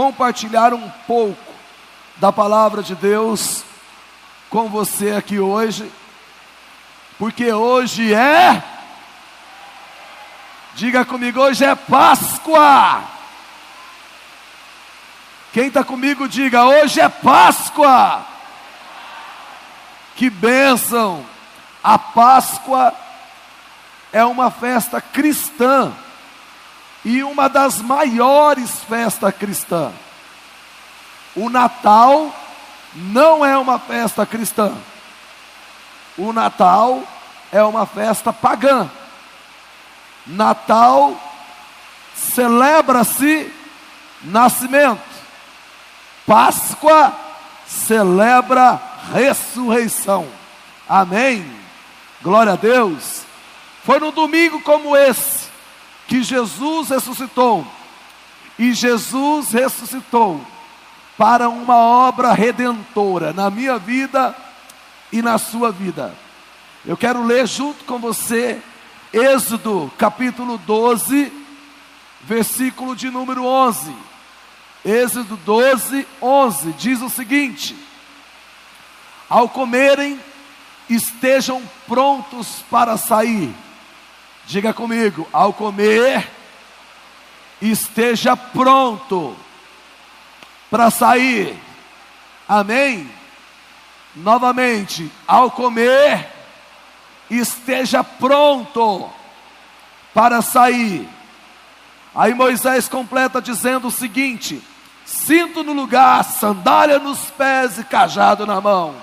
compartilhar um pouco da palavra de Deus com você aqui hoje, porque hoje é, diga comigo, hoje é Páscoa. Quem está comigo, diga, hoje é Páscoa. Que bênção! A Páscoa é uma festa cristã e uma das maiores festas cristãs. O Natal não é uma festa cristã. O Natal é uma festa pagã. Natal celebra-se nascimento. Páscoa celebra ressurreição. Amém. Glória a Deus. Foi no domingo como esse que Jesus ressuscitou. E Jesus ressuscitou para uma obra redentora na minha vida e na sua vida. Eu quero ler junto com você Êxodo capítulo 12, versículo de número 11. Êxodo 12, 11 diz o seguinte: Ao comerem, estejam prontos para sair Diga comigo, ao comer, esteja pronto para sair. Amém? Novamente, ao comer, esteja pronto para sair. Aí Moisés completa dizendo o seguinte: cinto no lugar, sandália nos pés e cajado na mão.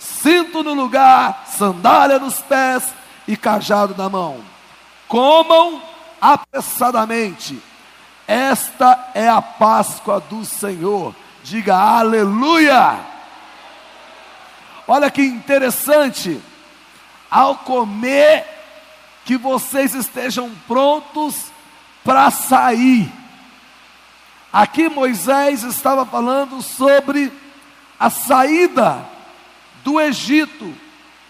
Cinto no lugar, sandália nos pés e cajado na mão comam apressadamente. Esta é a Páscoa do Senhor. Diga aleluia. Olha que interessante. Ao comer, que vocês estejam prontos para sair. Aqui Moisés estava falando sobre a saída do Egito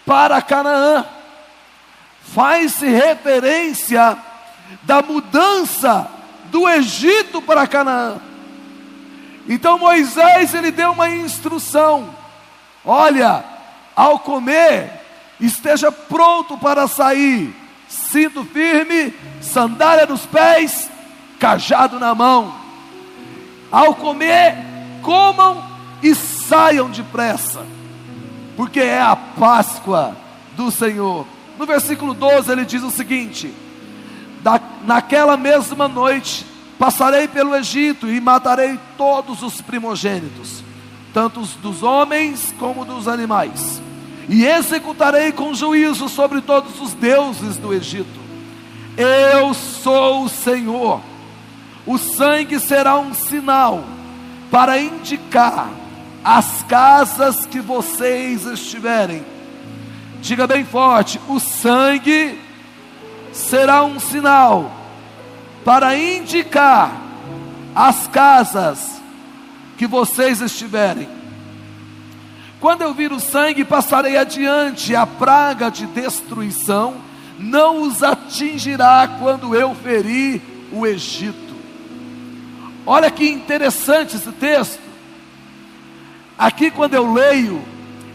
para Canaã faz-se referência da mudança do Egito para Canaã. Então Moisés ele deu uma instrução: olha, ao comer, esteja pronto para sair, cinto firme, sandália nos pés, cajado na mão. Ao comer, comam e saiam depressa, porque é a Páscoa do Senhor. No versículo 12 ele diz o seguinte: Naquela mesma noite passarei pelo Egito e matarei todos os primogênitos, tanto dos homens como dos animais, e executarei com juízo sobre todos os deuses do Egito. Eu sou o Senhor. O sangue será um sinal para indicar as casas que vocês estiverem Diga bem forte: o sangue será um sinal para indicar as casas que vocês estiverem. Quando eu vir o sangue, passarei adiante, a praga de destruição não os atingirá quando eu ferir o Egito. Olha que interessante esse texto. Aqui, quando eu leio,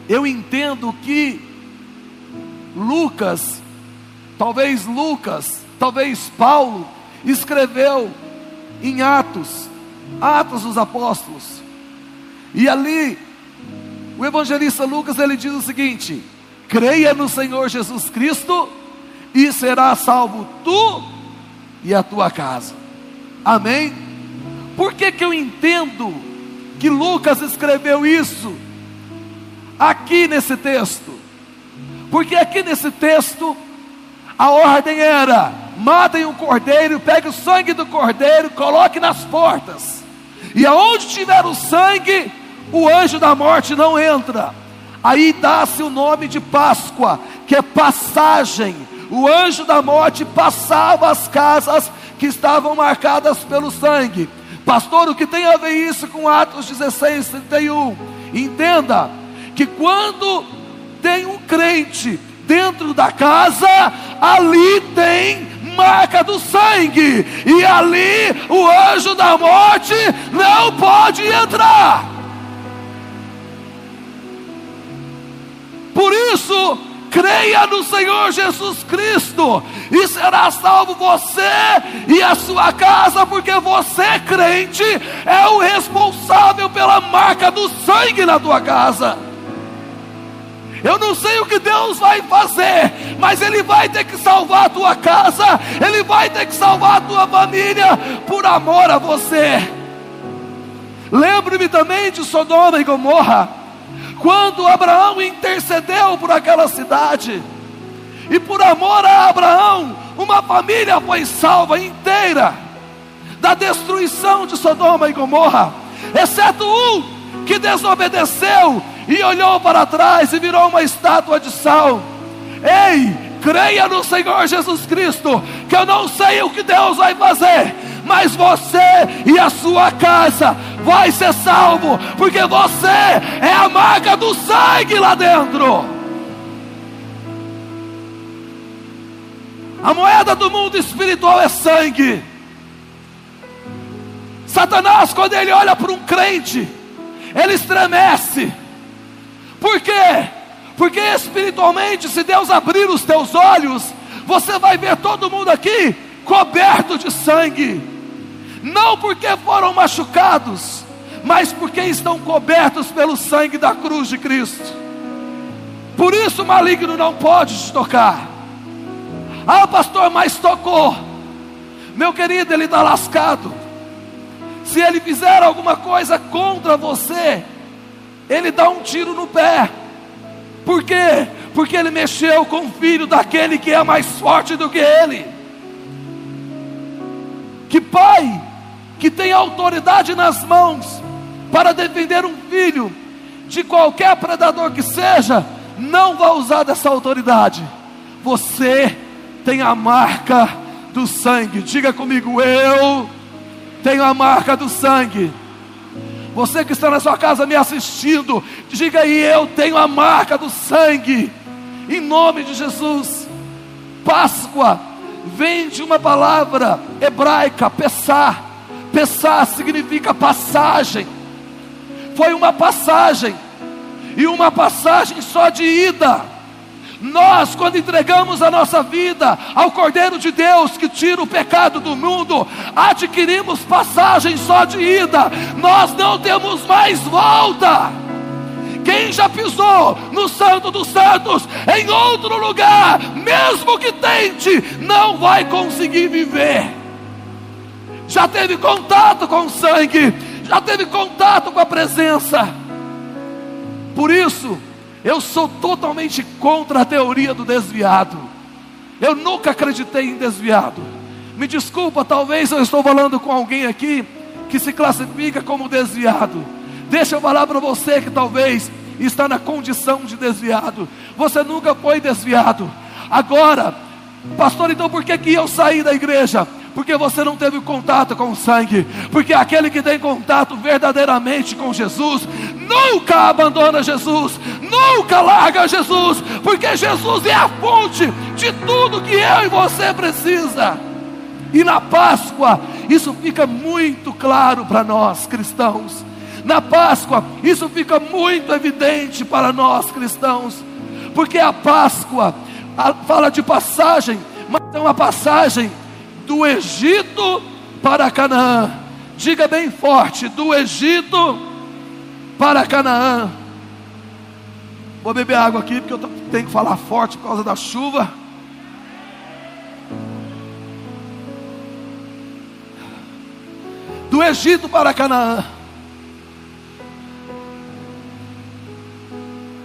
eu entendo que Lucas, talvez Lucas, talvez Paulo, escreveu em Atos, Atos dos Apóstolos. E ali, o evangelista Lucas ele diz o seguinte: creia no Senhor Jesus Cristo e será salvo tu e a tua casa. Amém? Por que, que eu entendo que Lucas escreveu isso aqui nesse texto? Porque aqui nesse texto, a ordem era: matem um cordeiro, pegue o sangue do cordeiro, coloque nas portas. E aonde tiver o sangue, o anjo da morte não entra. Aí dá-se o nome de Páscoa, que é passagem. O anjo da morte passava as casas que estavam marcadas pelo sangue. Pastor, o que tem a ver isso com Atos 16, 31? Entenda que quando tem um crente dentro da casa, ali tem marca do sangue, e ali o anjo da morte não pode entrar. Por isso, creia no Senhor Jesus Cristo, e será salvo você e a sua casa, porque você, crente, é o responsável pela marca do sangue na tua casa. Eu não sei o que Deus vai fazer, mas Ele vai ter que salvar a tua casa, Ele vai ter que salvar a tua família, por amor a você. Lembre-me também de Sodoma e Gomorra, quando Abraão intercedeu por aquela cidade, e por amor a Abraão, uma família foi salva inteira da destruição de Sodoma e Gomorra, exceto um que desobedeceu e olhou para trás e virou uma estátua de sal. Ei, creia no Senhor Jesus Cristo, que eu não sei o que Deus vai fazer, mas você e a sua casa vai ser salvo, porque você é a marca do sangue lá dentro. A moeda do mundo espiritual é sangue. Satanás, quando ele olha para um crente, ele estremece. Por quê? Porque espiritualmente, se Deus abrir os teus olhos, você vai ver todo mundo aqui coberto de sangue. Não porque foram machucados, mas porque estão cobertos pelo sangue da cruz de Cristo. Por isso o maligno não pode te tocar. Ah, pastor, mas tocou. Meu querido, ele está lascado. Se ele fizer alguma coisa contra você, ele dá um tiro no pé. Por quê? Porque ele mexeu com o filho daquele que é mais forte do que ele. Que pai que tem autoridade nas mãos para defender um filho de qualquer predador que seja, não vai usar dessa autoridade. Você tem a marca do sangue. Diga comigo, eu tenho a marca do sangue. Você que está na sua casa me assistindo, diga aí: Eu tenho a marca do sangue, em nome de Jesus. Páscoa vem de uma palavra hebraica, pessar. Pessar significa passagem. Foi uma passagem, e uma passagem só de ida. Nós, quando entregamos a nossa vida ao Cordeiro de Deus que tira o pecado do mundo, adquirimos passagem só de ida, nós não temos mais volta. Quem já pisou no Santo dos Santos, em outro lugar, mesmo que tente, não vai conseguir viver. Já teve contato com o sangue, já teve contato com a presença. Por isso, eu sou totalmente contra a teoria do desviado. Eu nunca acreditei em desviado. Me desculpa, talvez eu estou falando com alguém aqui que se classifica como desviado. Deixa eu falar para você que talvez está na condição de desviado. Você nunca foi desviado. Agora, pastor, então por que, que eu saí da igreja? Porque você não teve contato com o sangue, porque aquele que tem contato verdadeiramente com Jesus, nunca abandona Jesus, nunca larga Jesus, porque Jesus é a fonte de tudo que eu e você precisa. E na Páscoa, isso fica muito claro para nós cristãos. Na Páscoa, isso fica muito evidente para nós cristãos, porque a Páscoa a, fala de passagem, mas é uma passagem do Egito para Canaã. Diga bem forte: do Egito para Canaã. Vou beber água aqui porque eu tenho que falar forte por causa da chuva. Do Egito para Canaã.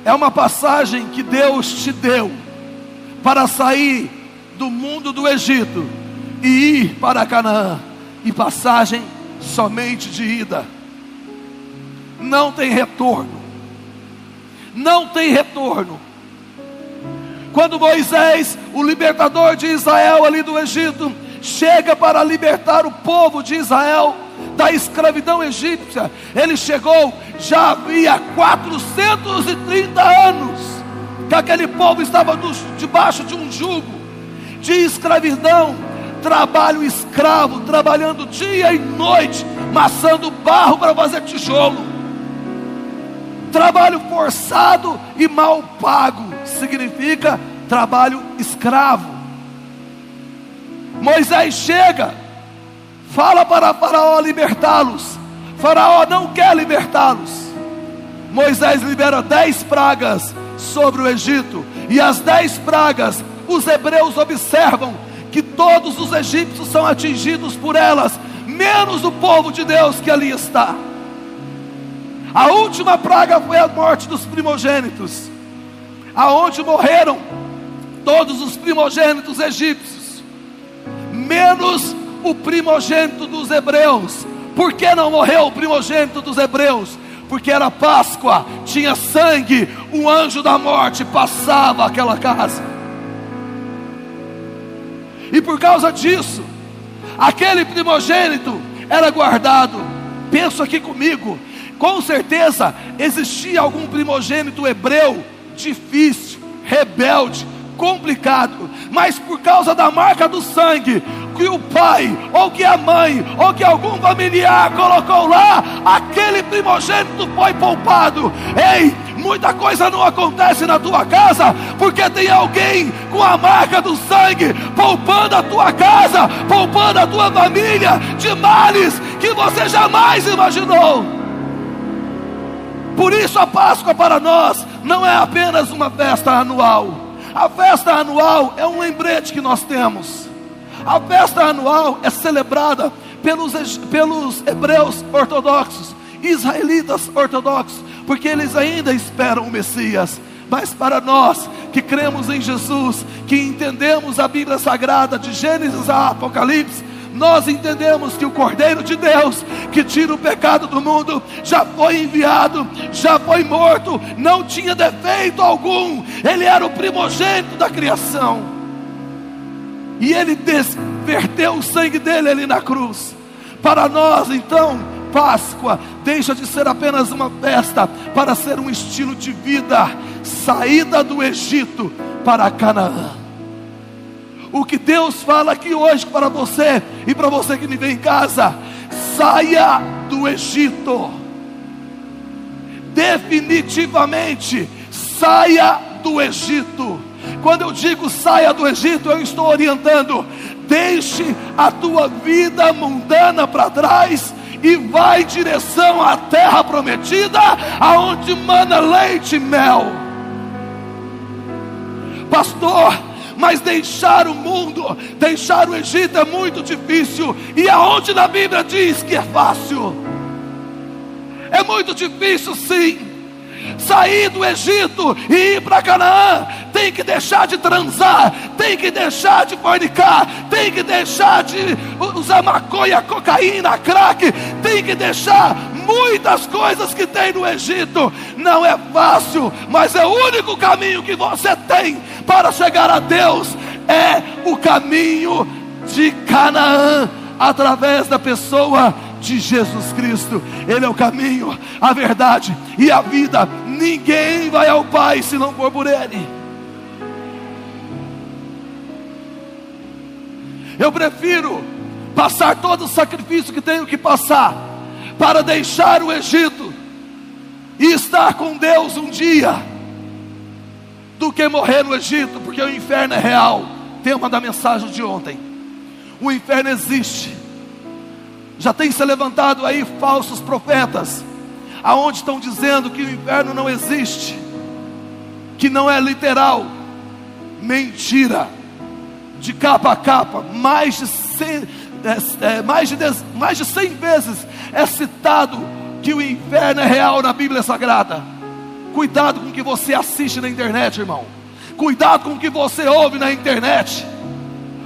É uma passagem que Deus te deu para sair do mundo do Egito e ir para Canaã, e passagem somente de ida, não tem retorno, não tem retorno. Quando Moisés, o libertador de Israel ali do Egito, chega para libertar o povo de Israel da escravidão egípcia, ele chegou, já havia 430 anos que aquele povo estava debaixo de um jugo de escravidão trabalho escravo, trabalhando dia e noite, maçando barro para fazer tijolo. Trabalho forçado e mal pago significa trabalho escravo. Moisés chega, fala para Faraó libertá-los. Faraó não quer libertá-los. Moisés libera dez pragas sobre o Egito, e as dez pragas, os hebreus observam que todos os egípcios são atingidos por elas, menos o povo de Deus que ali está. A última praga foi a morte dos primogênitos, aonde morreram todos os primogênitos egípcios, menos o primogênito dos hebreus. Por que não morreu o primogênito dos hebreus? porque era Páscoa, tinha sangue, o anjo da morte passava aquela casa. E por causa disso, aquele primogênito era guardado. Penso aqui comigo, com certeza existia algum primogênito hebreu difícil, rebelde, complicado, mas por causa da marca do sangue, que o pai, ou que a mãe, ou que algum familiar colocou lá, aquele primogênito foi poupado. Ei, muita coisa não acontece na tua casa, porque tem alguém com a marca do sangue poupando a tua casa, poupando a tua família de males que você jamais imaginou. Por isso a Páscoa para nós não é apenas uma festa anual. A festa anual é um lembrete que nós temos. A festa anual é celebrada pelos, pelos hebreus ortodoxos, israelitas ortodoxos, porque eles ainda esperam o Messias. Mas para nós que cremos em Jesus, que entendemos a Bíblia Sagrada de Gênesis a Apocalipse, nós entendemos que o Cordeiro de Deus, que tira o pecado do mundo, já foi enviado, já foi morto, não tinha defeito algum, ele era o primogênito da criação. E ele desverteu o sangue dele ali na cruz. Para nós, então, Páscoa deixa de ser apenas uma festa para ser um estilo de vida, saída do Egito para Canaã. O que Deus fala aqui hoje para você e para você que me vê em casa, saia do Egito. Definitivamente, saia do Egito. Quando eu digo saia do Egito, eu estou orientando, deixe a tua vida mundana para trás e vai em direção à terra prometida, aonde mana leite e mel. Pastor, mas deixar o mundo, deixar o Egito é muito difícil. E aonde na Bíblia diz que é fácil? É muito difícil, sim sair do Egito e ir para Canaã, tem que deixar de transar, tem que deixar de fornicar, tem que deixar de usar maconha, cocaína, crack, tem que deixar muitas coisas que tem no Egito. Não é fácil, mas é o único caminho que você tem para chegar a Deus é o caminho de Canaã através da pessoa de Jesus Cristo. Ele é o caminho, a verdade e a vida. Ninguém vai ao Pai se não for por Ele. Eu prefiro passar todo o sacrifício que tenho que passar para deixar o Egito e estar com Deus um dia do que morrer no Egito, porque o inferno é real. Tema da mensagem de ontem. O inferno existe. Já tem se levantado aí falsos profetas, aonde estão dizendo que o inferno não existe, que não é literal. Mentira. De capa a capa, mais de 100, é, é, mais, de dez, mais de 100 vezes é citado que o inferno é real na Bíblia Sagrada. Cuidado com o que você assiste na internet, irmão. Cuidado com o que você ouve na internet.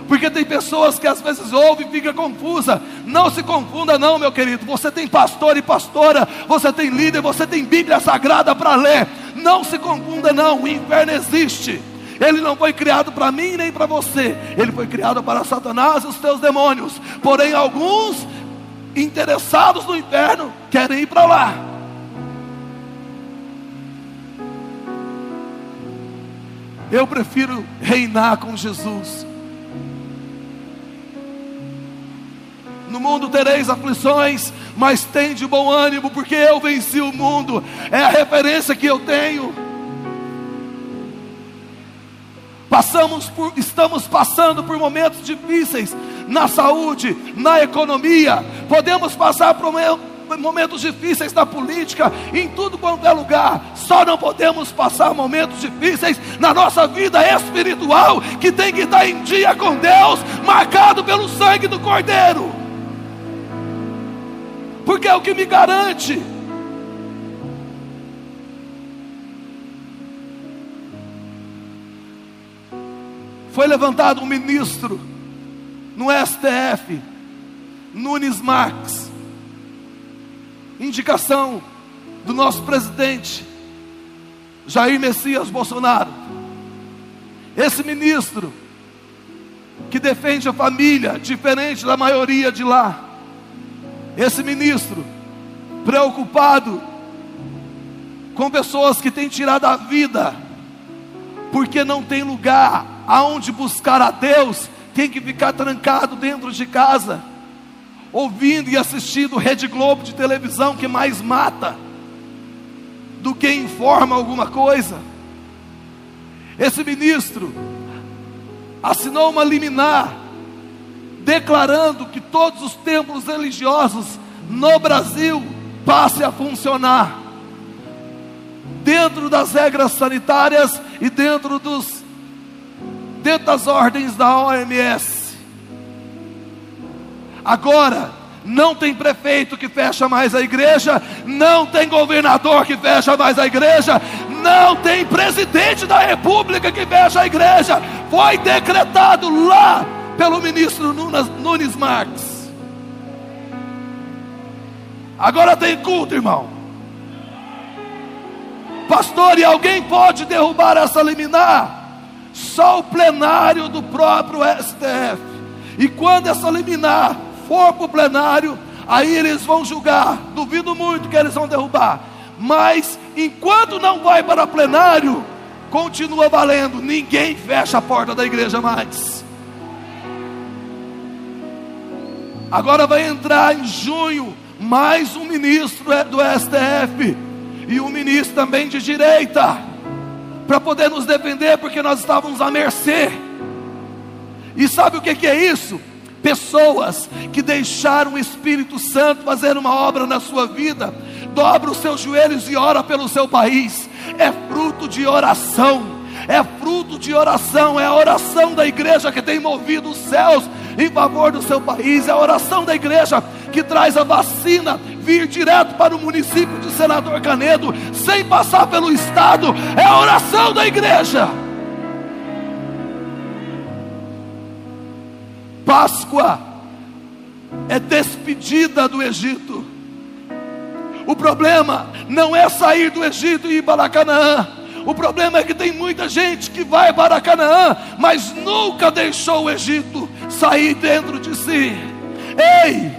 Porque tem pessoas que às vezes ouvem e fica confusa. Não se confunda, não, meu querido. Você tem pastor e pastora, você tem líder, você tem Bíblia Sagrada para ler. Não se confunda, não. O inferno existe. Ele não foi criado para mim nem para você. Ele foi criado para Satanás e os teus demônios. Porém, alguns interessados no inferno querem ir para lá. Eu prefiro reinar com Jesus No mundo tereis aflições, mas tem de bom ânimo, porque eu venci o mundo. É a referência que eu tenho. Passamos por, estamos passando por momentos difíceis na saúde, na economia. Podemos passar por momentos difíceis na política, em tudo quanto é lugar. Só não podemos passar momentos difíceis na nossa vida espiritual, que tem que estar em dia com Deus, marcado pelo sangue do Cordeiro. Porque é o que me garante. Foi levantado um ministro no STF, Nunes Marques indicação do nosso presidente, Jair Messias Bolsonaro. Esse ministro, que defende a família, diferente da maioria de lá. Esse ministro, preocupado com pessoas que têm tirado a vida, porque não tem lugar aonde buscar a Deus, tem que ficar trancado dentro de casa ouvindo e assistindo Rede Globo de televisão que mais mata do que informa alguma coisa. Esse ministro assinou uma liminar declarando que todos os templos religiosos no Brasil passem a funcionar dentro das regras sanitárias e dentro dos dentro das ordens da OMS. Agora, não tem prefeito que fecha mais a igreja, não tem governador que fecha mais a igreja, não tem presidente da república que fecha a igreja. Foi decretado lá pelo ministro Nunes Marques. Agora tem culto, irmão. Pastor, e alguém pode derrubar essa liminar? Só o plenário do próprio STF. E quando essa liminar for para o plenário, aí eles vão julgar. Duvido muito que eles vão derrubar. Mas enquanto não vai para plenário, continua valendo. Ninguém fecha a porta da igreja mais. Agora vai entrar em junho mais um ministro do STF e um ministro também de direita para poder nos defender, porque nós estávamos à mercê. E sabe o que, que é isso? pessoas que deixaram o Espírito Santo fazer uma obra na sua vida, dobra os seus joelhos e ora pelo seu país, é fruto de oração. É fruto de oração, é a oração da igreja que tem movido os céus em favor do seu país, é a oração da igreja que traz a vacina vir direto para o município de Senador Canedo, sem passar pelo Estado, é a oração da igreja. Páscoa é despedida do Egito. O problema não é sair do Egito e ir para Canaã. O problema é que tem muita gente que vai para Canaã, mas nunca deixou o Egito sair dentro de si. Ei,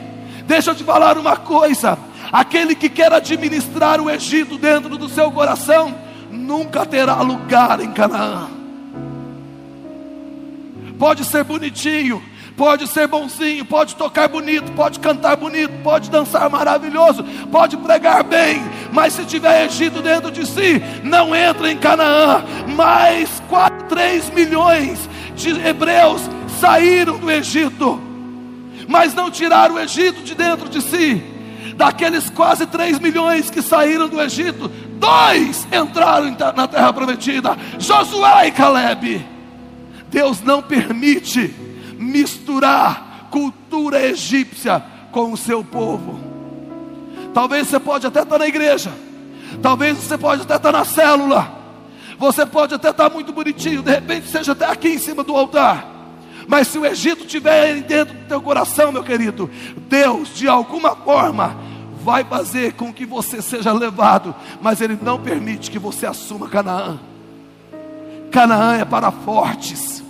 deixa eu te falar uma coisa: aquele que quer administrar o Egito dentro do seu coração, nunca terá lugar em Canaã. Pode ser bonitinho, pode ser bonzinho, pode tocar bonito, pode cantar bonito, pode dançar maravilhoso, pode pregar bem, mas se tiver Egito dentro de si, não entra em Canaã. Mais 4, 3 milhões de hebreus saíram do Egito, mas não tiraram o Egito de dentro de si. Daqueles quase 3 milhões que saíram do Egito, dois entraram na terra prometida: Josué e Caleb. Deus não permite misturar cultura egípcia com o seu povo. Talvez você pode até estar na igreja, talvez você pode até estar na célula, você pode até estar muito bonitinho, de repente seja até aqui em cima do altar. Mas se o Egito estiver dentro do teu coração, meu querido, Deus de alguma forma vai fazer com que você seja levado, mas Ele não permite que você assuma Canaã. Canaã é para fortes.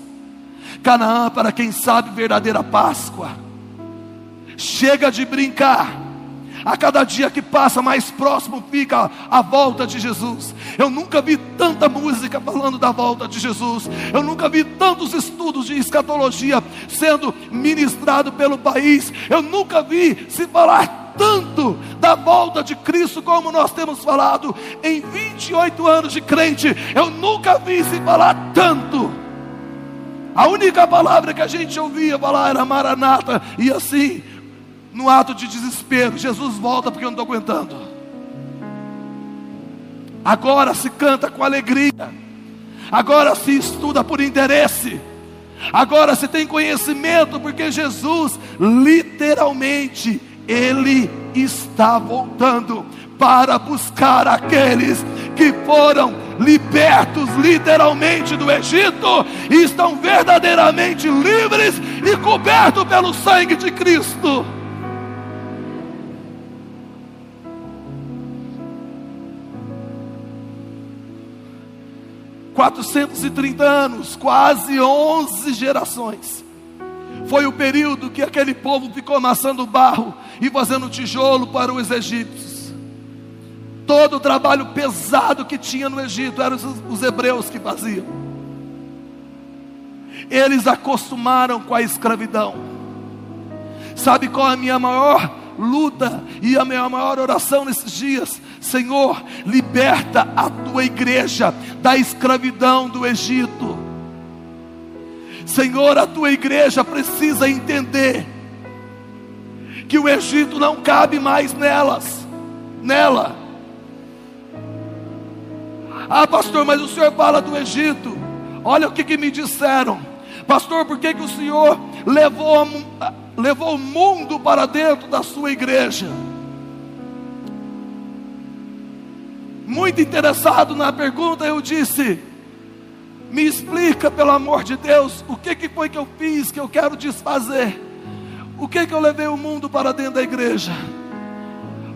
Canaã para quem sabe verdadeira Páscoa. Chega de brincar. A cada dia que passa, mais próximo fica a volta de Jesus. Eu nunca vi tanta música falando da volta de Jesus. Eu nunca vi tantos estudos de escatologia sendo ministrado pelo país. Eu nunca vi se falar tanto da volta de Cristo como nós temos falado em 28 anos de crente. Eu nunca vi se falar tanto. A única palavra que a gente ouvia falar era Maranata, e assim, no ato de desespero, Jesus volta porque eu não estou aguentando. Agora se canta com alegria, agora se estuda por interesse, agora se tem conhecimento, porque Jesus, literalmente, Ele está voltando para buscar aqueles que foram libertos literalmente do Egito e estão verdadeiramente livres e cobertos pelo sangue de Cristo. Quatrocentos e trinta anos, quase onze gerações. Foi o período que aquele povo ficou amassando barro e fazendo tijolo para os egípcios. Todo o trabalho pesado que tinha no Egito eram os, os hebreus que faziam. Eles acostumaram com a escravidão. Sabe qual é a minha maior luta e a minha maior oração nesses dias? Senhor, liberta a tua igreja da escravidão do Egito. Senhor, a tua igreja precisa entender que o Egito não cabe mais nelas, nela. Ah, pastor, mas o senhor fala do Egito. Olha o que, que me disseram. Pastor, por que, que o senhor levou, levou o mundo para dentro da sua igreja? Muito interessado na pergunta, eu disse: Me explica, pelo amor de Deus, o que, que foi que eu fiz que eu quero desfazer? O que, que eu levei o mundo para dentro da igreja?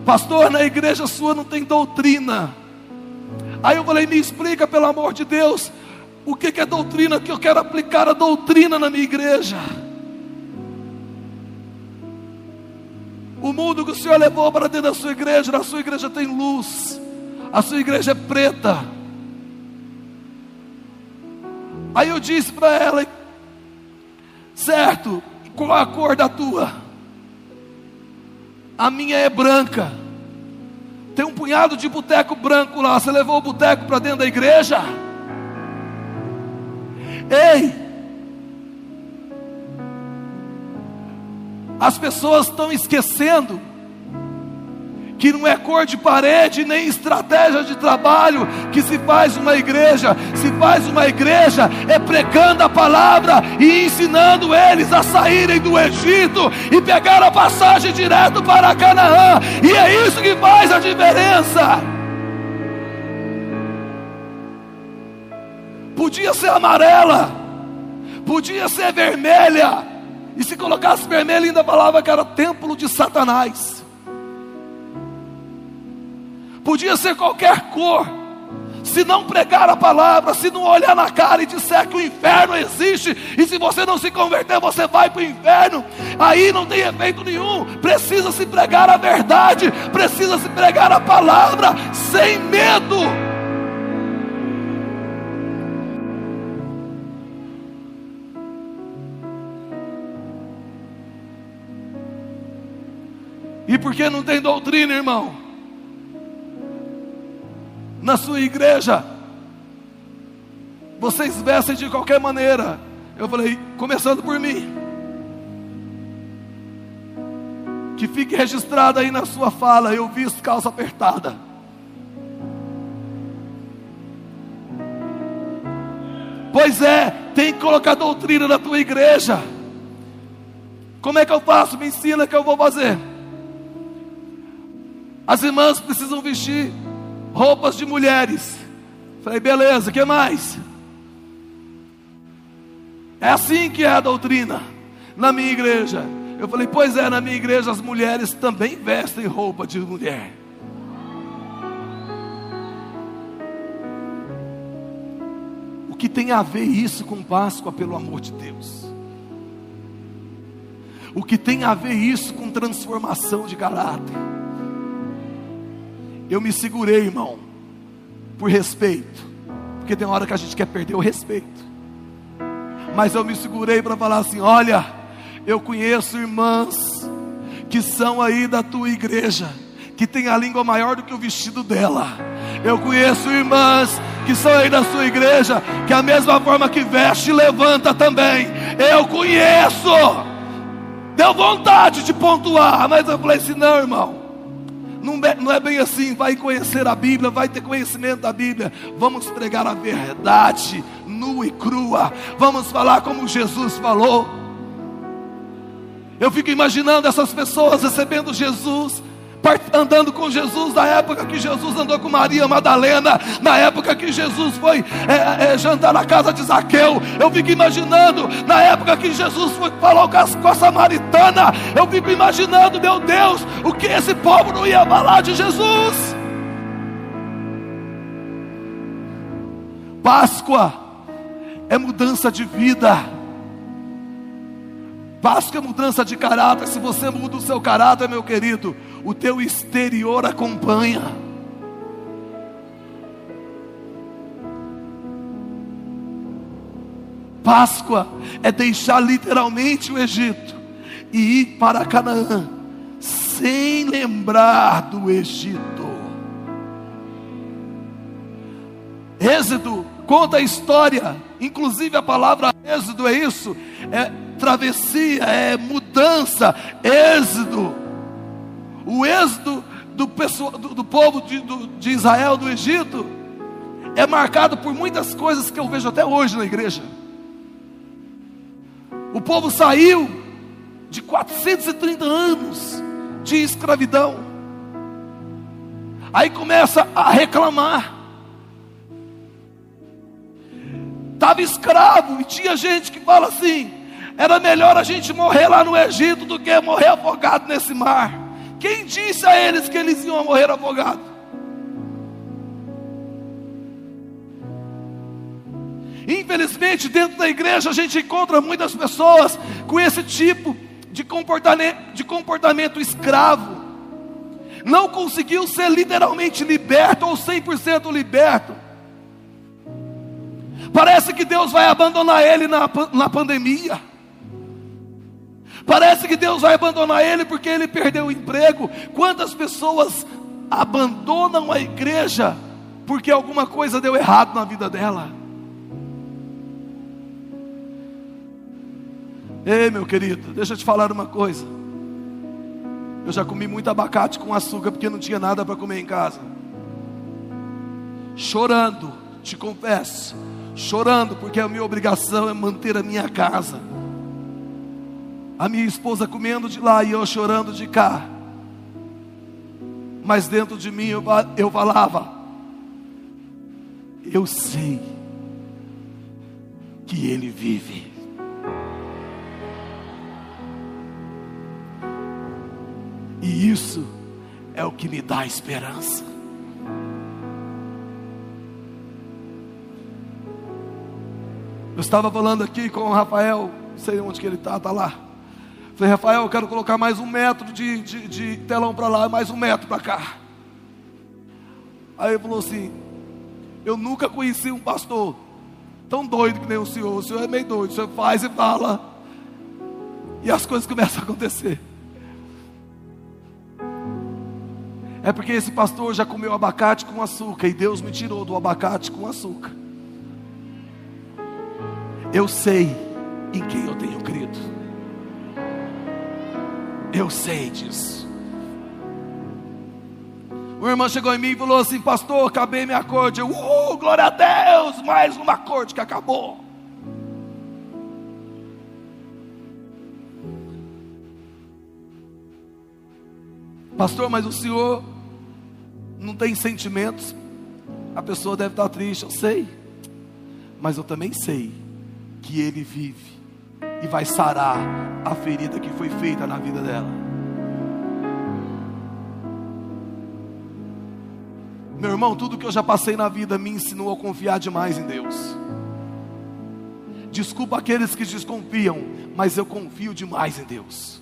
Pastor, na igreja sua não tem doutrina. Aí eu falei: me explica, pelo amor de Deus, o que, é doutrina, que eu quero aplicar a doutrina na minha igreja. O mundo que o Senhor levou para dentro da sua igreja, na sua igreja tem luz, a sua igreja é preta. Aí eu disse para ela: certo, qual a cor da tua? A minha é branca. Tem um punhado de boteco branco lá. Você levou o boteco para dentro da igreja? Ei! As pessoas estão esquecendo que não é cor de parede nem estratégia de trabalho que se faz uma igreja. Se faz uma igreja é pregando a palavra e ensinando eles a saírem do Egito e pegar a passagem direto para Canaã. E é isso que faz a diferença. Podia ser amarela, podia ser vermelha. E se colocasse vermelha, ainda falava que era templo de Satanás podia ser qualquer cor. Se não pregar a palavra, se não olhar na cara e disser que o inferno existe, e se você não se converter, você vai para o inferno, aí não tem efeito nenhum. Precisa se pregar a verdade, precisa se pregar a palavra, sem medo. E por que não tem doutrina, irmão? Na sua igreja. Vocês vestem de qualquer maneira. Eu falei, começando por mim. Que fique registrado aí na sua fala, eu vi calça apertada. Pois é, tem que colocar doutrina na tua igreja. Como é que eu faço? Me ensina que eu vou fazer. As irmãs precisam vestir roupas de mulheres. Falei, beleza, que mais? É assim que é a doutrina na minha igreja. Eu falei, pois é, na minha igreja as mulheres também vestem roupa de mulher. O que tem a ver isso com Páscoa, pelo amor de Deus? O que tem a ver isso com transformação de caráter? Eu me segurei, irmão, por respeito, porque tem hora que a gente quer perder o respeito. Mas eu me segurei para falar assim: olha, eu conheço irmãs que são aí da tua igreja, que tem a língua maior do que o vestido dela. Eu conheço irmãs que são aí da sua igreja, que a mesma forma que veste, levanta também. Eu conheço. Deu vontade de pontuar, mas eu falei assim: não, irmão. Não é, não é bem assim, vai conhecer a Bíblia, vai ter conhecimento da Bíblia. Vamos pregar a verdade, nua e crua. Vamos falar como Jesus falou. Eu fico imaginando essas pessoas recebendo Jesus, andando com Jesus na época que Jesus andou com Maria Madalena, na época que Jesus foi é, é, jantar na casa de Zaqueu. Eu fico imaginando na época que Jesus foi falou com a, com a samaritana. Eu fico imaginando, meu Deus, o que esse povo não ia falar de Jesus. Páscoa é mudança de vida. Páscoa é mudança de caráter. Se você muda o seu caráter, meu querido, o teu exterior acompanha. Páscoa é deixar literalmente o Egito e ir para Canaã, sem lembrar do Egito. Êxodo conta a história, inclusive a palavra êxodo é isso, é travessia, é mudança, êxodo. O êxodo do, pessoal, do, do povo de, do, de Israel do Egito é marcado por muitas coisas que eu vejo até hoje na igreja. O povo saiu de 430 anos de escravidão. Aí começa a reclamar. Estava escravo e tinha gente que fala assim: era melhor a gente morrer lá no Egito do que morrer afogado nesse mar. Quem disse a eles que eles iam morrer afogados? Infelizmente, dentro da igreja a gente encontra muitas pessoas com esse tipo de comportamento, de comportamento escravo. Não conseguiu ser literalmente liberto ou 100% liberto. Parece que Deus vai abandonar ele na, na pandemia. Parece que Deus vai abandonar ele porque ele perdeu o emprego. Quantas pessoas abandonam a igreja porque alguma coisa deu errado na vida dela? Ei, meu querido, deixa eu te falar uma coisa. Eu já comi muito abacate com açúcar porque não tinha nada para comer em casa. Chorando, te confesso, chorando porque a minha obrigação é manter a minha casa a minha esposa comendo de lá e eu chorando de cá. Mas dentro de mim eu, eu falava: Eu sei que Ele vive. E isso é o que me dá esperança. Eu estava falando aqui com o Rafael, não sei onde que ele está, está lá. Falei, Rafael, eu quero colocar mais um metro de, de, de telão para lá, mais um metro para cá. Aí ele falou assim: Eu nunca conheci um pastor tão doido que nem o senhor. O senhor é meio doido, o senhor faz e fala, e as coisas começam a acontecer. É porque esse pastor já comeu abacate com açúcar e Deus me tirou do abacate com açúcar. Eu sei em quem eu tenho crido. Eu sei disso. O irmão chegou em mim e falou assim: Pastor, acabei minha corte. Eu, uh, glória a Deus, mais uma corte que acabou. Pastor, mas o senhor não tem sentimentos. A pessoa deve estar triste, eu sei. Mas eu também sei que ele vive e vai sarar a ferida que foi feita na vida dela. Meu irmão, tudo que eu já passei na vida me ensinou a confiar demais em Deus. Desculpa aqueles que desconfiam, mas eu confio demais em Deus.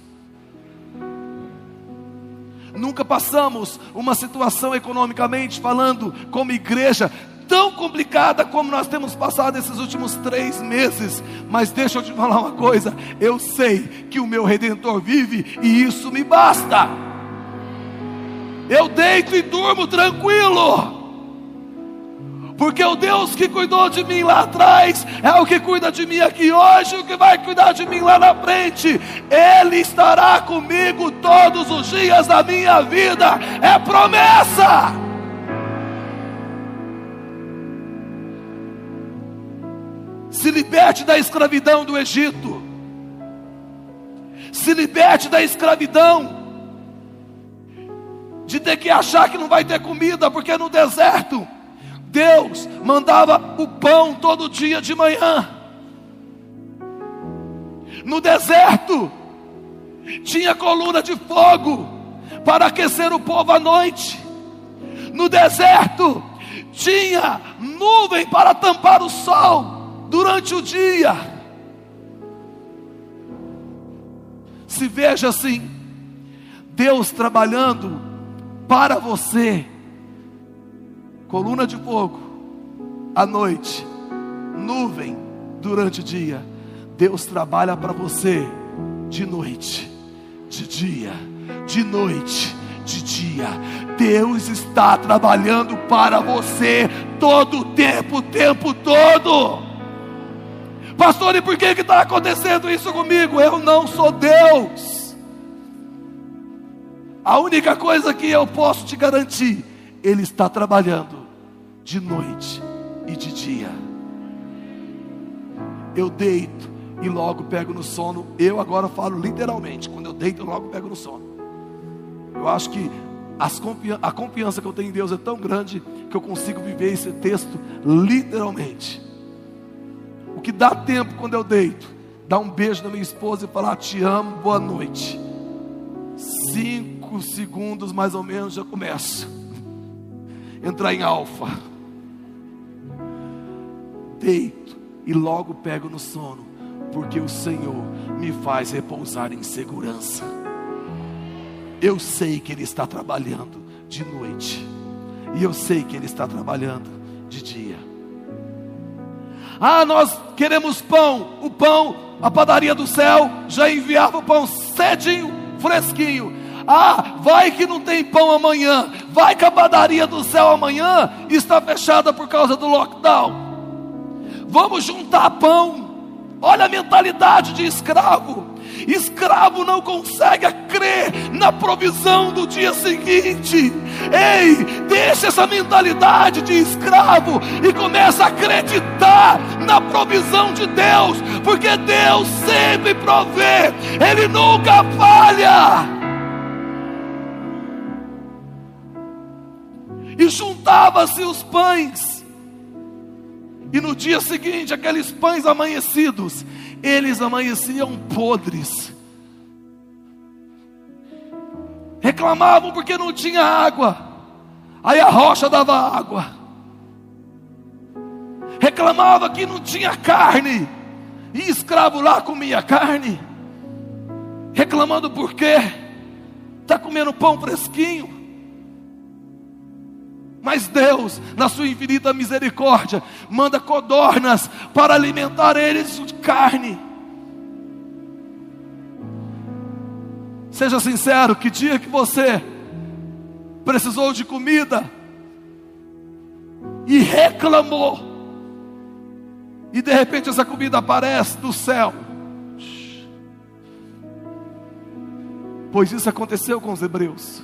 Nunca passamos uma situação economicamente falando, como igreja, tão complicada como nós temos passado esses últimos três meses. Mas deixa eu te falar uma coisa: eu sei que o meu redentor vive e isso me basta. Eu deito e durmo tranquilo porque o Deus que cuidou de mim lá atrás é o que cuida de mim aqui hoje, o que vai cuidar de mim lá na frente. Ele estará comigo todos os dias da minha vida, é promessa. Se liberte da escravidão do Egito, se liberte da escravidão de ter que achar que não vai ter comida, porque no deserto Deus mandava o pão todo dia de manhã. No deserto, tinha coluna de fogo para aquecer o povo à noite. No deserto, tinha nuvem para tampar o sol durante o dia. Se veja assim, Deus trabalhando para você coluna de fogo à noite, nuvem durante o dia. Deus trabalha para você de noite, de dia, de noite, de dia. Deus está trabalhando para você todo o tempo, o tempo todo. Pastor, e por que está acontecendo isso comigo? Eu não sou Deus. A única coisa que eu posso te garantir, Ele está trabalhando de noite e de dia. Eu deito e logo pego no sono. Eu agora falo literalmente, quando eu deito, eu logo pego no sono. Eu acho que confian a confiança que eu tenho em Deus é tão grande que eu consigo viver esse texto literalmente. O que dá tempo quando eu deito, dar um beijo na minha esposa e falar: Te amo, boa noite. Cinco segundos mais ou menos já começo. Entrar em alfa deito e logo pego no sono, porque o Senhor me faz repousar em segurança. Eu sei que Ele está trabalhando de noite, e eu sei que Ele está trabalhando de dia. Ah, nós queremos pão, o pão, a padaria do céu já enviava o pão cedinho, fresquinho. Ah, vai que não tem pão amanhã, vai que a padaria do céu amanhã está fechada por causa do lockdown vamos juntar pão. Olha a mentalidade de escravo. Escravo não consegue crer na provisão do dia seguinte. Ei, deixa essa mentalidade de escravo e começa a acreditar na provisão de Deus, porque Deus sempre provê, Ele nunca falha. E juntava-se os pães e no dia seguinte, aqueles pães amanhecidos, eles amanheciam podres. Reclamavam porque não tinha água. Aí a rocha dava água. Reclamava que não tinha carne. E escravo lá comia carne. Reclamando por quê? Está comendo pão fresquinho. Mas Deus, na sua infinita misericórdia, manda codornas para alimentar eles de carne. Seja sincero, que dia que você precisou de comida e reclamou, e de repente essa comida aparece do céu. Pois isso aconteceu com os hebreus,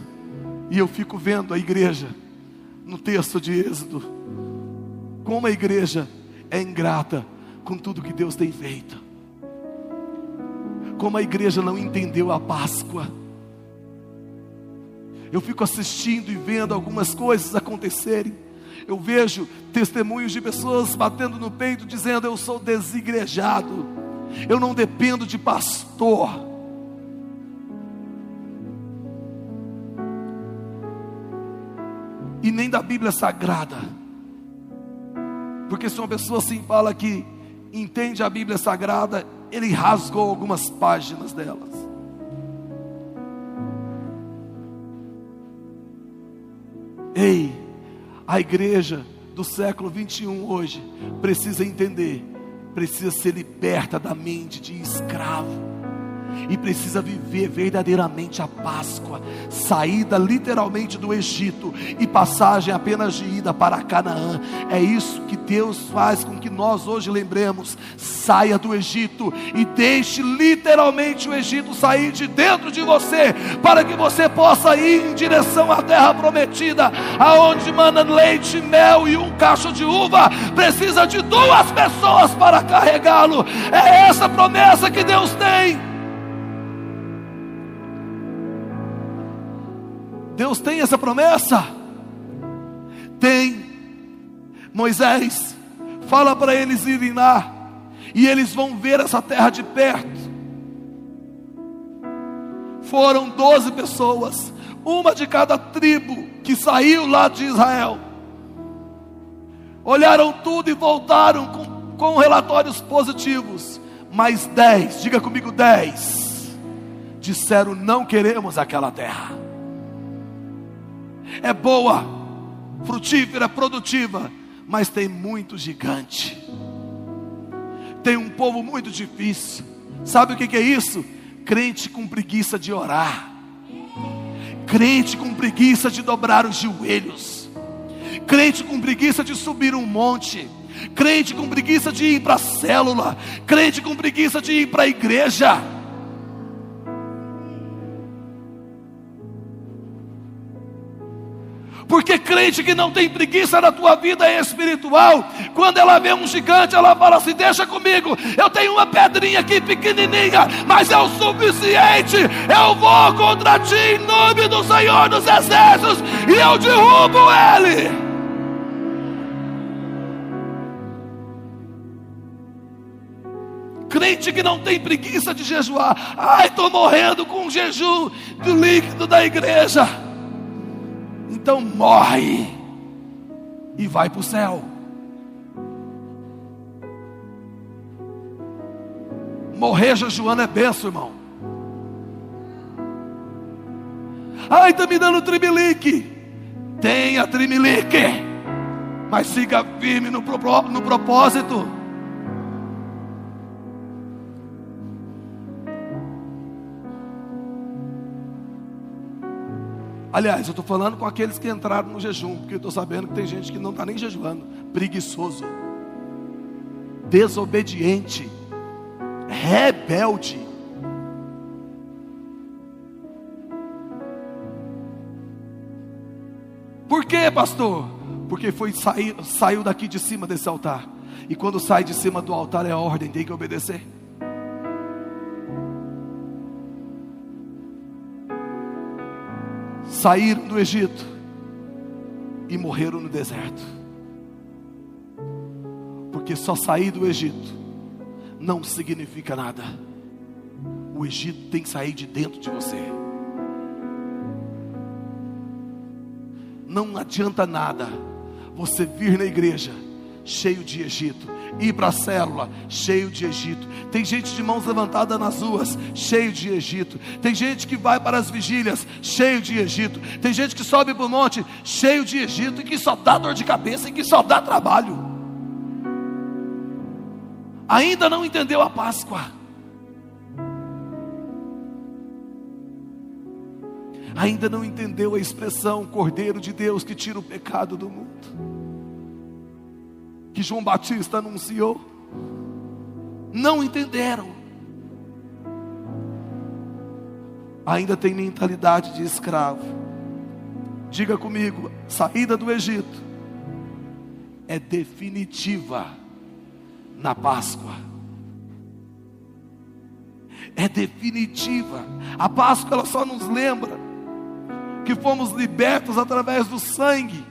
e eu fico vendo a igreja no texto de Êxodo. Como a igreja é ingrata com tudo que Deus tem feito. Como a igreja não entendeu a Páscoa. Eu fico assistindo e vendo algumas coisas acontecerem. Eu vejo testemunhos de pessoas batendo no peito, dizendo: Eu sou desigrejado, eu não dependo de pastor. e nem da Bíblia Sagrada. Porque se uma pessoa assim fala que entende a Bíblia Sagrada, ele rasgou algumas páginas delas. Ei, a igreja do século 21 hoje precisa entender, precisa ser liberta da mente de escravo e precisa viver verdadeiramente a Páscoa, saída literalmente do Egito e passagem apenas de ida para Canaã. É isso que Deus faz com que nós hoje lembremos: saia do Egito e deixe literalmente o Egito sair de dentro de você, para que você possa ir em direção à terra prometida, aonde manda leite, mel e um cacho de uva. Precisa de duas pessoas para carregá-lo. É essa promessa que Deus tem. Deus tem essa promessa? Tem. Moisés fala para eles irem lá, e eles vão ver essa terra de perto. Foram doze pessoas, uma de cada tribo que saiu lá de Israel. Olharam tudo e voltaram com, com relatórios positivos. Mas dez, diga comigo dez, disseram: não queremos aquela terra é boa, frutífera, produtiva, mas tem muito gigante. Tem um povo muito difícil. Sabe o que é isso? Crente com preguiça de orar, crente com preguiça de dobrar os joelhos, crente com preguiça de subir um monte, crente com preguiça de ir para a célula, crente com preguiça de ir para a igreja. Porque crente que não tem preguiça na tua vida espiritual, quando ela vê um gigante, ela fala assim: Deixa comigo, eu tenho uma pedrinha aqui pequenininha, mas é o suficiente. Eu vou contra ti em nome do Senhor dos Exércitos e eu derrubo ele. crente que não tem preguiça de jejuar. Ai, estou morrendo com o jejum do líquido da igreja. Então morre e vai para o céu. Morrer jejuando é benção, irmão. Ai, está me dando trimelique. Tenha trimelique. Mas siga firme no, no propósito. Aliás, eu estou falando com aqueles que entraram no jejum, porque eu estou sabendo que tem gente que não está nem jejuando, preguiçoso, desobediente, rebelde. Por quê, pastor? Porque foi sair, saiu daqui de cima desse altar. E quando sai de cima do altar é ordem, tem que obedecer. Saíram do Egito e morreram no deserto. Porque só sair do Egito não significa nada. O Egito tem que sair de dentro de você. Não adianta nada você vir na igreja cheio de Egito ir para a célula, cheio de Egito. Tem gente de mãos levantadas nas ruas, cheio de Egito. Tem gente que vai para as vigílias, cheio de Egito. Tem gente que sobe para o monte, cheio de Egito, e que só dá dor de cabeça e que só dá trabalho. Ainda não entendeu a Páscoa. Ainda não entendeu a expressão Cordeiro de Deus que tira o pecado do mundo que João Batista anunciou, não entenderam. Ainda tem mentalidade de escravo. Diga comigo, saída do Egito é definitiva na Páscoa. É definitiva. A Páscoa ela só nos lembra que fomos libertos através do sangue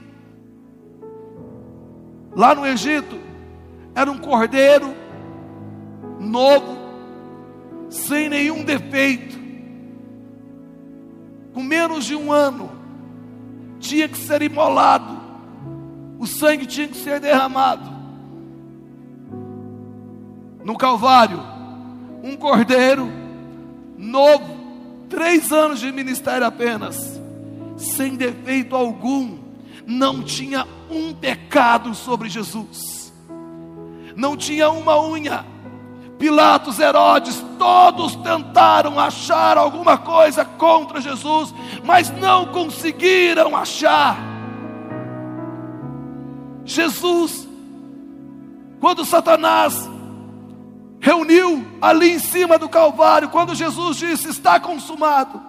Lá no Egito, era um cordeiro novo, sem nenhum defeito, com menos de um ano, tinha que ser imolado, o sangue tinha que ser derramado. No Calvário, um cordeiro novo, três anos de ministério apenas, sem defeito algum, não tinha um pecado sobre Jesus, não tinha uma unha. Pilatos, Herodes, todos tentaram achar alguma coisa contra Jesus, mas não conseguiram achar. Jesus, quando Satanás reuniu ali em cima do Calvário, quando Jesus disse: Está consumado,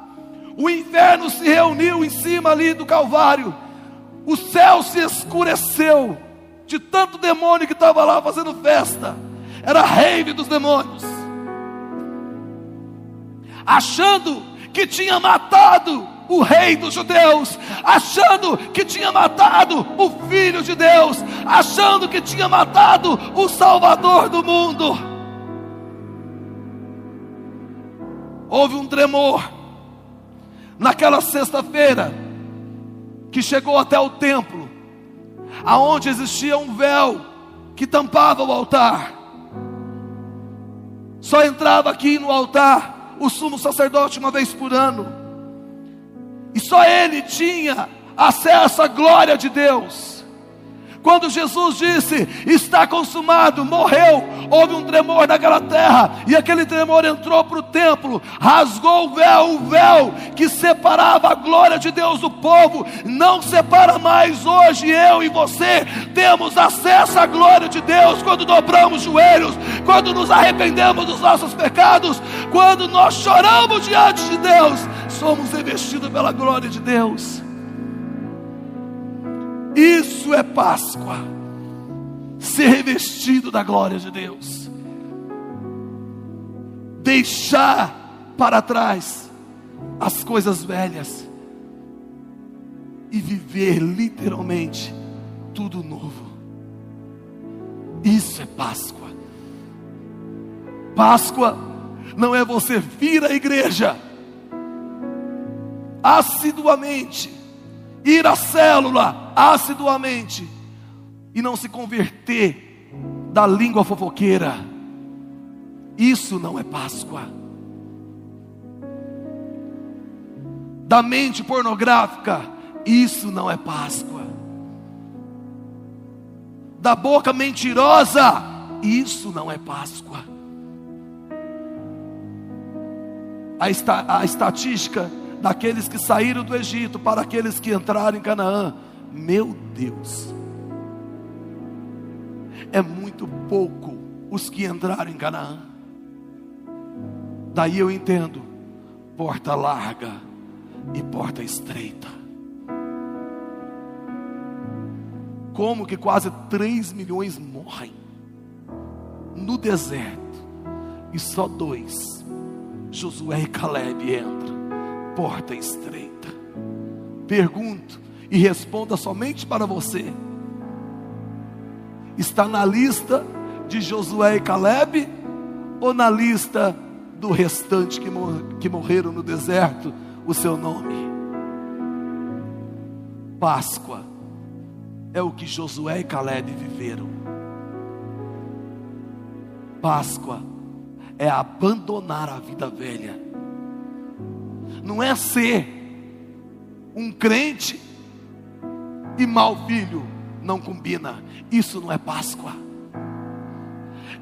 o inferno se reuniu em cima ali do Calvário, o céu se escureceu, de tanto demônio que estava lá fazendo festa, era rave dos demônios, achando que tinha matado o rei dos judeus, achando que tinha matado o filho de Deus, achando que tinha matado o salvador do mundo. Houve um tremor naquela sexta-feira que chegou até o templo, aonde existia um véu que tampava o altar. Só entrava aqui no altar o sumo sacerdote uma vez por ano. E só ele tinha acesso à glória de Deus. Quando Jesus disse: Está consumado, morreu, houve um tremor naquela terra, e aquele tremor entrou para o templo, rasgou o véu, o véu que separava a glória de Deus do povo, não separa mais hoje. Eu e você temos acesso à glória de Deus quando dobramos joelhos, quando nos arrependemos dos nossos pecados, quando nós choramos diante de Deus, somos revestidos pela glória de Deus. Isso é Páscoa. Ser revestido da glória de Deus. Deixar para trás as coisas velhas e viver literalmente tudo novo. Isso é Páscoa. Páscoa não é você vir à igreja assiduamente ir à célula assiduamente e não se converter da língua fofoqueira. Isso não é Páscoa. Da mente pornográfica, isso não é Páscoa. Da boca mentirosa, isso não é Páscoa. A, esta, a estatística daqueles que saíram do Egito para aqueles que entraram em Canaã. Meu Deus, é muito pouco os que entraram em Canaã. Daí eu entendo: porta larga e porta estreita. Como que quase 3 milhões morrem no deserto e só dois, Josué e Caleb, entram porta estreita. Pergunto e responda somente para você: está na lista de Josué e Caleb ou na lista do restante que, mor que morreram no deserto o seu nome? Páscoa é o que Josué e Caleb viveram. Páscoa é abandonar a vida velha não é ser um crente e mau filho, não combina. Isso não é Páscoa.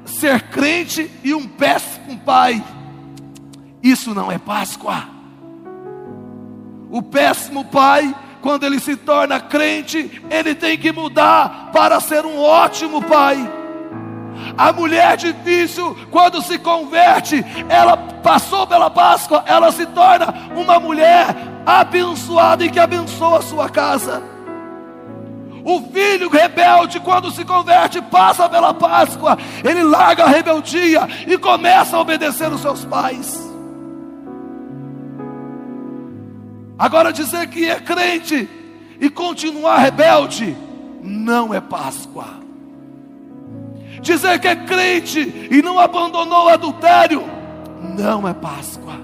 Ser crente e um péssimo pai, isso não é Páscoa. O péssimo pai, quando ele se torna crente, ele tem que mudar para ser um ótimo pai. A mulher difícil, quando se converte, ela passou pela Páscoa, ela se torna uma mulher abençoada e que abençoa a sua casa. O filho rebelde, quando se converte, passa pela Páscoa, ele larga a rebeldia e começa a obedecer os seus pais. Agora, dizer que é crente e continuar rebelde, não é Páscoa. Dizer que é crente e não abandonou o adultério, não é Páscoa.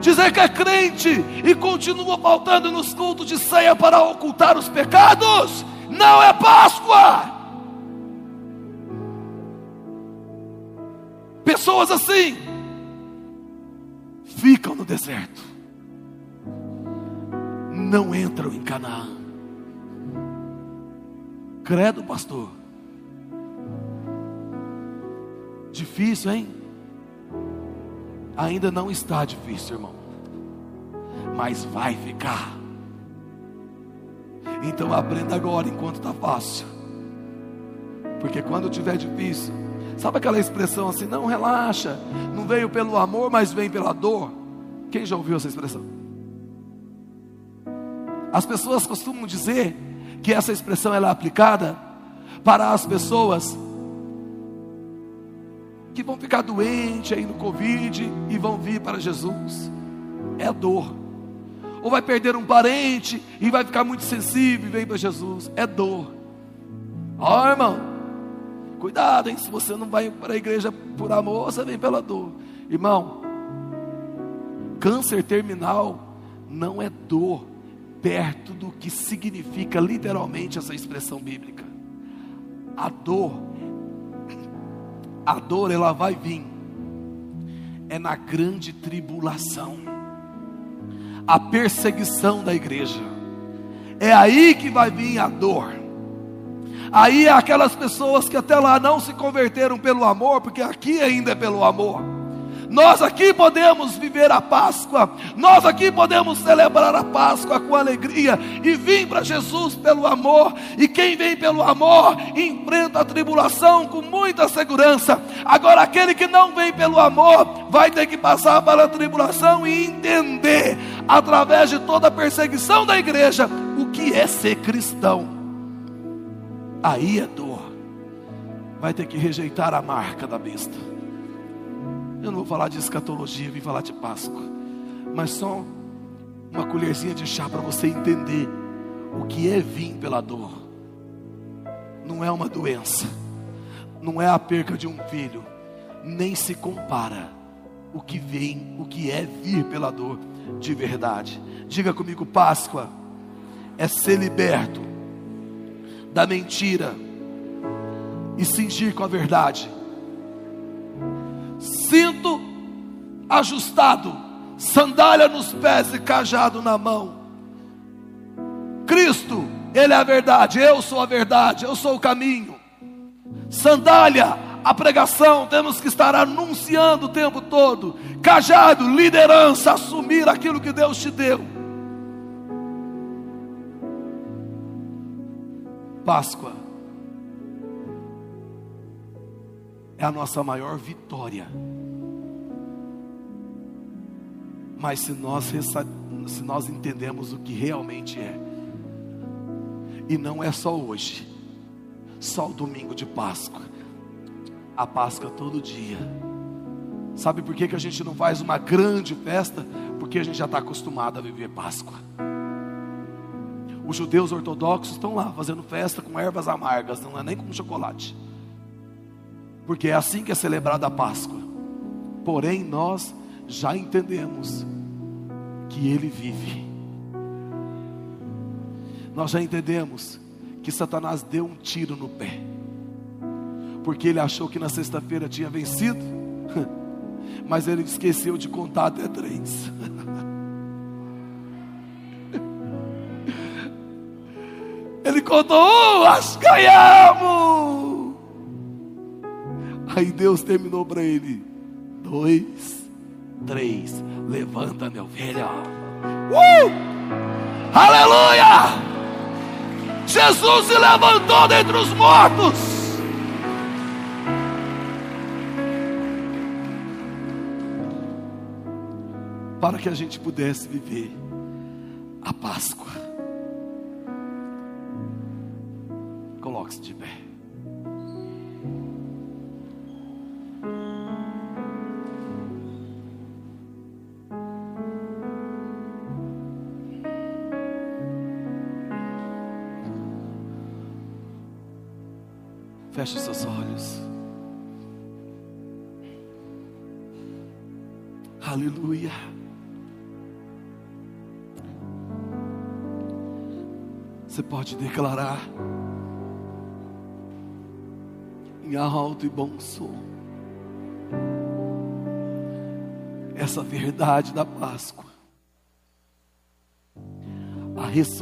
Dizer que é crente e continua faltando nos cultos de ceia para ocultar os pecados, não é Páscoa. Pessoas assim ficam no deserto, não entram em Canaã. Credo, pastor. Difícil, hein? Ainda não está difícil, irmão. Mas vai ficar. Então aprenda agora enquanto está fácil. Porque quando tiver difícil, sabe aquela expressão assim, não relaxa, não veio pelo amor, mas vem pela dor. Quem já ouviu essa expressão? As pessoas costumam dizer que essa expressão ela é aplicada para as pessoas que vão ficar doentes aí no Covid e vão vir para Jesus. É dor. Ou vai perder um parente e vai ficar muito sensível e vem para Jesus. É dor. Ó oh, irmão, cuidado, hein? Se você não vai para a igreja por amor, você vem pela dor. Irmão, câncer terminal não é dor perto do que significa literalmente essa expressão bíblica. A dor, a dor ela vai vir, é na grande tribulação, a perseguição da igreja, é aí que vai vir a dor. Aí aquelas pessoas que até lá não se converteram pelo amor, porque aqui ainda é pelo amor nós aqui podemos viver a Páscoa, nós aqui podemos celebrar a Páscoa com alegria e vir para Jesus pelo amor. E quem vem pelo amor enfrenta a tribulação com muita segurança. Agora, aquele que não vem pelo amor vai ter que passar pela tribulação e entender, através de toda a perseguição da igreja, o que é ser cristão. Aí é dor, vai ter que rejeitar a marca da besta eu não vou falar de escatologia, vim falar de Páscoa. Mas só uma colherzinha de chá para você entender o que é vir pela dor. Não é uma doença, não é a perca de um filho, nem se compara o que vem, o que é vir pela dor de verdade. Diga comigo, Páscoa é ser liberto da mentira e cingir com a verdade cinto ajustado, sandália nos pés e cajado na mão. Cristo, Ele é a verdade, eu sou a verdade, eu sou o caminho. Sandália, a pregação, temos que estar anunciando o tempo todo. Cajado, liderança, assumir aquilo que Deus te deu. Páscoa é a nossa maior vitória. Mas se nós, se nós entendemos o que realmente é, e não é só hoje, só o domingo de Páscoa, a Páscoa todo dia. Sabe por que, que a gente não faz uma grande festa? Porque a gente já está acostumado a viver Páscoa. Os judeus ortodoxos estão lá fazendo festa com ervas amargas, não é nem com chocolate porque é assim que é celebrada a Páscoa. Porém, nós já entendemos que Ele vive. Nós já entendemos que Satanás deu um tiro no pé, porque ele achou que na sexta-feira tinha vencido, mas ele esqueceu de contar até três. Ele contou um, acho que ganhamos. Aí Deus terminou para ele: dois, três, levanta, meu velho. Uh! Aleluia! Jesus se levantou dentre os mortos. Para que a gente pudesse viver a Páscoa. Pode declarar. Em alto e bom som. Essa verdade da Páscoa, a ressurreição